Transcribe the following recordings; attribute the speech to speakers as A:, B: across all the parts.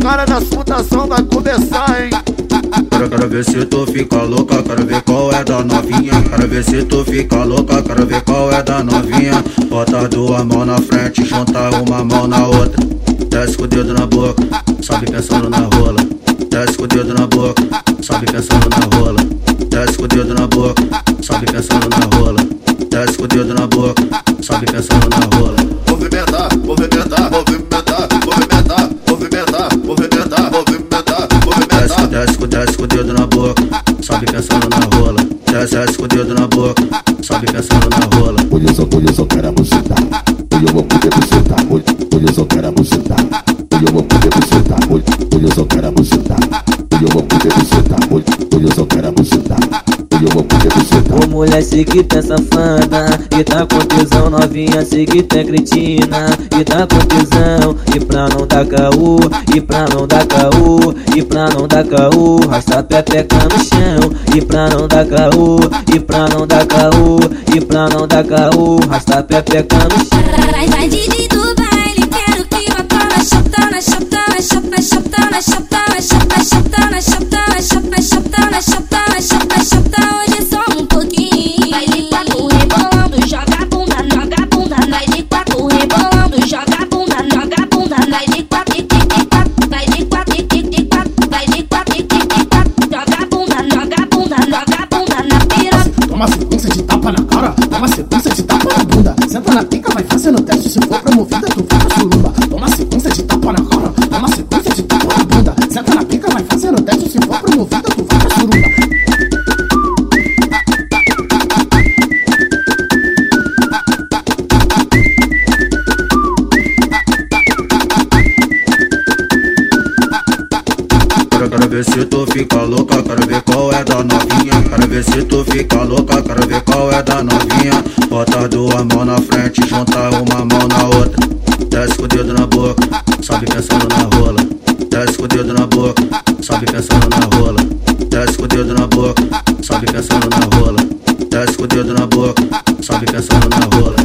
A: cara das fundação vai começar, hein?
B: Quero, quero ver se tu fica louca, quero ver qual é da novinha. Quero ver se tu fica louca, quero ver qual é da novinha. Bota duas mãos na frente, junta uma mão na outra. Desce com o dedo na boca, sobe pensando na rola. Desce com o dedo na boca, sobe pensando na rola. Desce com o dedo na boca, sobe pensando na rola. Desce com o dedo na boca, sobe pensando na rola.
A: Movimentar, movimentar, movimentar,
B: pensando na rola. Desce, desce com o dedo na boca, sobe pensando na rola.
C: Hoje eu só, hoje eu só quero a buceta. Hoje eu vou poder buceta. Hoje, hoje eu só quero a buceta. Hoje eu vou poder buceta. Hoje, hoje eu só quero a buceta. Hoje eu vou poder buceta. Hoje, hoje eu só quero a eu vou poder buceta.
D: Ô mulher, sei que tá safada E tá com tesão, novinha, sei que tá cretina E tá com tesão E pra não dar caô E pra não dar caô E pra não dar caô Rasta pepeca no chão E pra não dar caô E pra não dar caô E pra não dar caô Rasta pepeca no chão
E: tapa na cara, toma sequência de tapa na bunda. Senta na pica,
B: Quero, quero ver se tu fica louca, quero ver qual é da novinha. Quero ver se tu fica louca, quero ver qual é da novinha. Bota duas mãos na frente, junta uma mão na outra. Desce com o dedo na boca, sobe pensando na rola. Desce com o dedo na boca, sobe pensando na rola. Desce com o dedo na boca, sobe pensando na rola. Desce com o dedo na boca, sobe pensando na rola.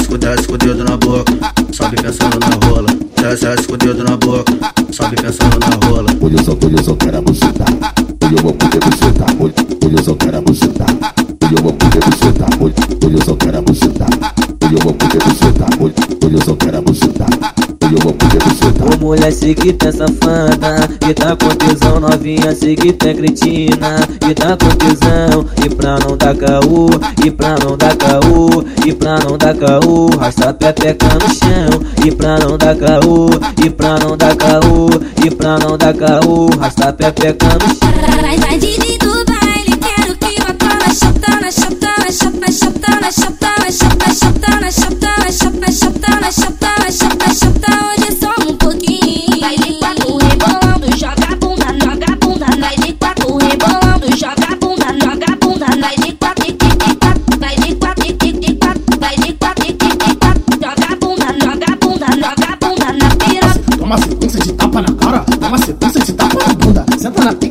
B: Desce, desce com o dedo na boca, sobe pensando na rola. Desce, desce com o dedo na boca, sobe pensando na rola.
C: Hoje só, hoje só quero a buceta. Hoje eu vou poder buceta. Hoje, hoje eu só quero a buceta. Hoje eu vou poder eu só quero a buceta. Eu vou poder eu só quero a. Hoje eu vou poder.
D: Ô mulher, sei que tá safada E tá com tesão, novinha, sei que tá cretina E tá com tesão E pra não dar caô E pra não dar caô E pra não dar caô Rasta pepeca no chão E pra não dar caô E pra não dar caô E pra não dar caô Rasta pepeca no chão
F: Vai, vai, Didi você se tá, se tá, tá, bunda. Senta na pica.